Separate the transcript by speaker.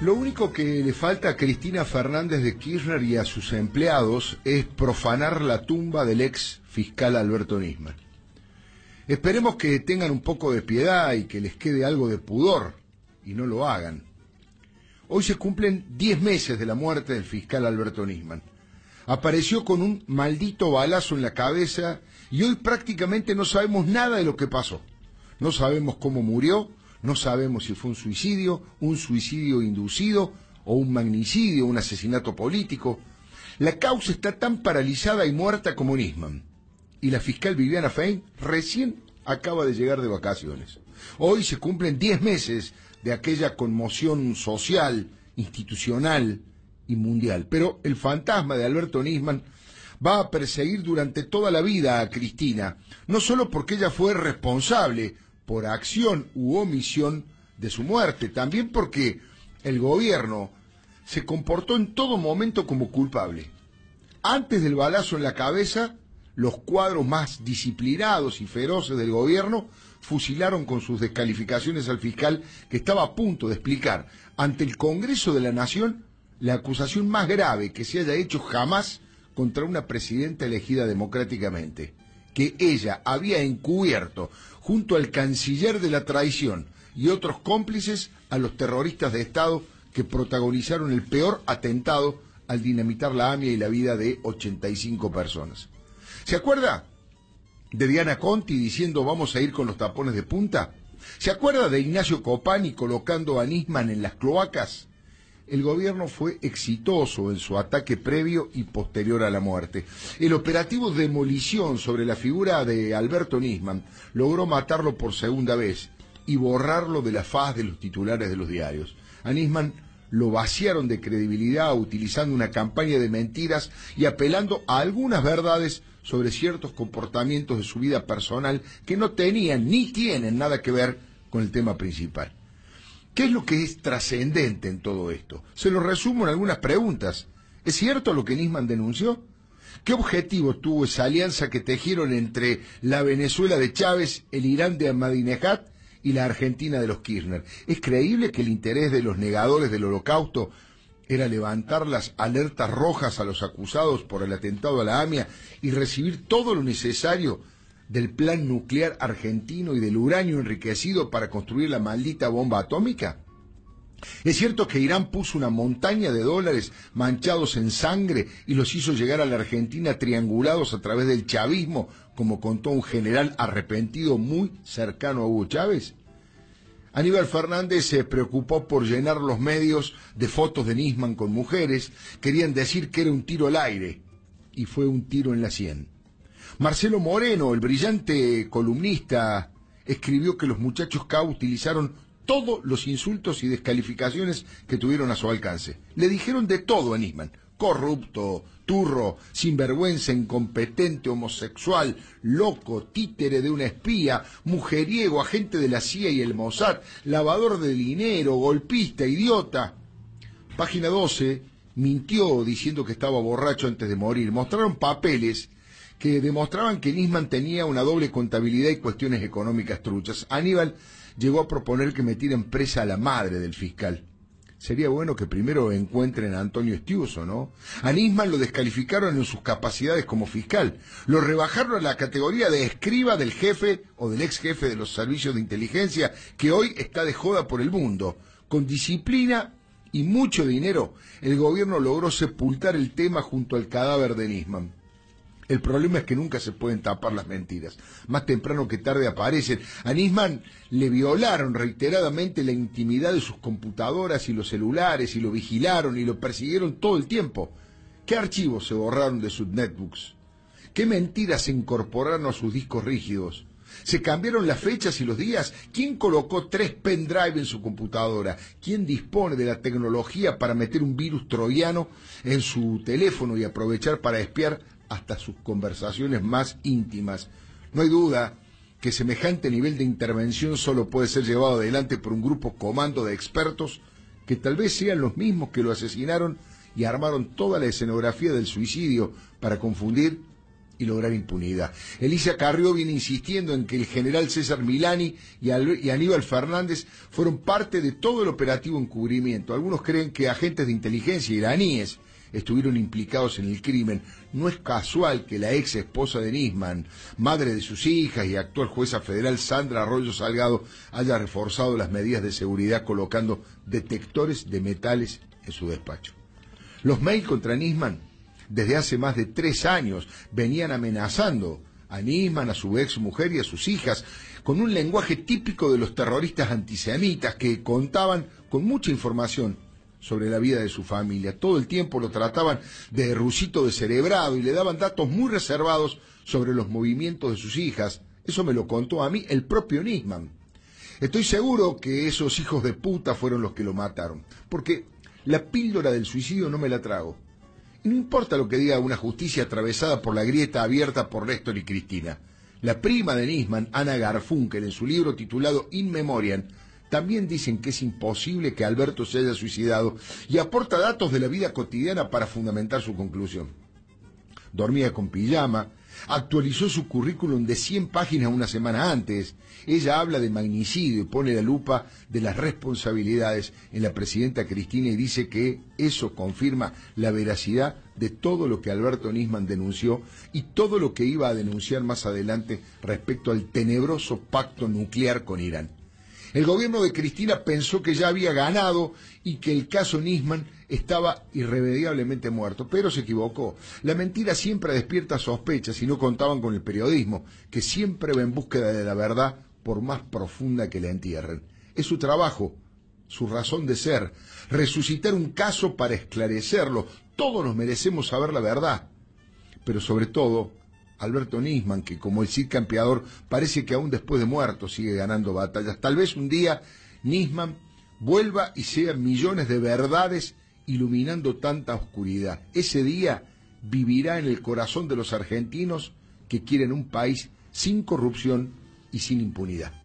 Speaker 1: Lo único que le falta a Cristina Fernández de Kirchner y a sus empleados es profanar la tumba del ex fiscal Alberto Nisman. Esperemos que tengan un poco de piedad y que les quede algo de pudor y no lo hagan. Hoy se cumplen 10 meses de la muerte del fiscal Alberto Nisman. Apareció con un maldito balazo en la cabeza y hoy prácticamente no sabemos nada de lo que pasó. No sabemos cómo murió, no sabemos si fue un suicidio, un suicidio inducido o un magnicidio, un asesinato político. La causa está tan paralizada y muerta como Nisman. Y la fiscal Viviana Fein recién acaba de llegar de vacaciones. Hoy se cumplen 10 meses de aquella conmoción social, institucional y mundial. Pero el fantasma de Alberto Nisman va a perseguir durante toda la vida a Cristina, no solo porque ella fue responsable por acción u omisión de su muerte, también porque el gobierno se comportó en todo momento como culpable. Antes del balazo en la cabeza, los cuadros más disciplinados y feroces del gobierno fusilaron con sus descalificaciones al fiscal que estaba a punto de explicar ante el Congreso de la Nación la acusación más grave que se haya hecho jamás contra una presidenta elegida democráticamente, que ella había encubierto junto al canciller de la traición y otros cómplices a los terroristas de Estado que protagonizaron el peor atentado al dinamitar la AMIA y la vida de 85 personas. ¿Se acuerda de Diana Conti diciendo vamos a ir con los tapones de punta? ¿Se acuerda de Ignacio Copani colocando a Nisman en las cloacas? El gobierno fue exitoso en su ataque previo y posterior a la muerte. El operativo demolición sobre la figura de Alberto Nisman logró matarlo por segunda vez y borrarlo de la faz de los titulares de los diarios. A Nisman lo vaciaron de credibilidad utilizando una campaña de mentiras y apelando a algunas verdades sobre ciertos comportamientos de su vida personal que no tenían ni tienen nada que ver con el tema principal. ¿Qué es lo que es trascendente en todo esto? Se lo resumo en algunas preguntas. ¿Es cierto lo que Nisman denunció? ¿Qué objetivo tuvo esa alianza que tejieron entre la Venezuela de Chávez, el Irán de Ahmadinejad y la Argentina de los Kirchner? ¿Es creíble que el interés de los negadores del holocausto era levantar las alertas rojas a los acusados por el atentado a la AMIA y recibir todo lo necesario del plan nuclear argentino y del uranio enriquecido para construir la maldita bomba atómica? ¿Es cierto que Irán puso una montaña de dólares manchados en sangre y los hizo llegar a la Argentina triangulados a través del chavismo, como contó un general arrepentido muy cercano a Hugo Chávez? Aníbal Fernández se preocupó por llenar los medios de fotos de Nisman con mujeres, querían decir que era un tiro al aire, y fue un tiro en la sien. Marcelo Moreno, el brillante columnista, escribió que los muchachos K utilizaron todos los insultos y descalificaciones que tuvieron a su alcance. Le dijeron de todo a Nisman. Corrupto, turro, sinvergüenza, incompetente, homosexual, loco, títere de una espía, mujeriego, agente de la CIA y el Mossad, lavador de dinero, golpista, idiota. Página 12 mintió diciendo que estaba borracho antes de morir. Mostraron papeles que demostraban que Nisman tenía una doble contabilidad y cuestiones económicas truchas. Aníbal llegó a proponer que metieran presa a la madre del fiscal. Sería bueno que primero encuentren a Antonio Estiuso, ¿no? A Nisman lo descalificaron en sus capacidades como fiscal. Lo rebajaron a la categoría de escriba del jefe o del ex jefe de los servicios de inteligencia que hoy está de joda por el mundo. Con disciplina y mucho dinero, el gobierno logró sepultar el tema junto al cadáver de Nisman. El problema es que nunca se pueden tapar las mentiras. Más temprano que tarde aparecen. A Nisman le violaron reiteradamente la intimidad de sus computadoras y los celulares y lo vigilaron y lo persiguieron todo el tiempo. ¿Qué archivos se borraron de sus netbooks? ¿Qué mentiras se incorporaron a sus discos rígidos? ¿Se cambiaron las fechas y los días? ¿Quién colocó tres pendrive en su computadora? ¿Quién dispone de la tecnología para meter un virus troyano en su teléfono y aprovechar para espiar hasta sus conversaciones más íntimas? No hay duda que semejante nivel de intervención solo puede ser llevado adelante por un grupo comando de expertos que tal vez sean los mismos que lo asesinaron y armaron toda la escenografía del suicidio para confundir y lograr impunidad. Elisa Carrió viene insistiendo en que el general César Milani y, Aníbal Fernández fueron parte de todo el operativo encubrimiento. Algunos creen que agentes de inteligencia iraníes estuvieron implicados en el crimen. No es casual que la ex esposa de Nisman, madre de sus hijas y actual jueza federal Sandra Arroyo Salgado, haya reforzado las medidas de seguridad colocando detectores de metales en su despacho. Los mails contra Nisman desde hace más de tres años venían amenazando a Nisman, a su ex mujer y a sus hijas, con un lenguaje típico de los terroristas antisemitas que contaban con mucha información sobre la vida de su familia. Todo el tiempo lo trataban de rusito descerebrado y le daban datos muy reservados sobre los movimientos de sus hijas. Eso me lo contó a mí el propio Nisman. Estoy seguro que esos hijos de puta fueron los que lo mataron, porque la píldora del suicidio no me la trago. Y no importa lo que diga una justicia atravesada por la grieta abierta por Néstor y Cristina. La prima de Nisman, Ana Garfunkel, en su libro titulado In Memoriam, también dicen que es imposible que Alberto se haya suicidado y aporta datos de la vida cotidiana para fundamentar su conclusión. Dormía con pijama, actualizó su currículum de 100 páginas una semana antes. Ella habla de magnicidio y pone la lupa de las responsabilidades en la presidenta Cristina y dice que eso confirma la veracidad de todo lo que Alberto Nisman denunció y todo lo que iba a denunciar más adelante respecto al tenebroso pacto nuclear con Irán. El gobierno de Cristina pensó que ya había ganado y que el caso Nisman estaba irremediablemente muerto, pero se equivocó. La mentira siempre despierta sospechas y no contaban con el periodismo, que siempre va en búsqueda de la verdad por más profunda que la entierren. Es su trabajo, su razón de ser, resucitar un caso para esclarecerlo. Todos nos merecemos saber la verdad, pero sobre todo Alberto Nisman, que como el Cid campeador parece que aún después de muerto sigue ganando batallas. Tal vez un día Nisman vuelva y sea millones de verdades iluminando tanta oscuridad. Ese día vivirá en el corazón de los argentinos que quieren un país sin corrupción y sin impunidad.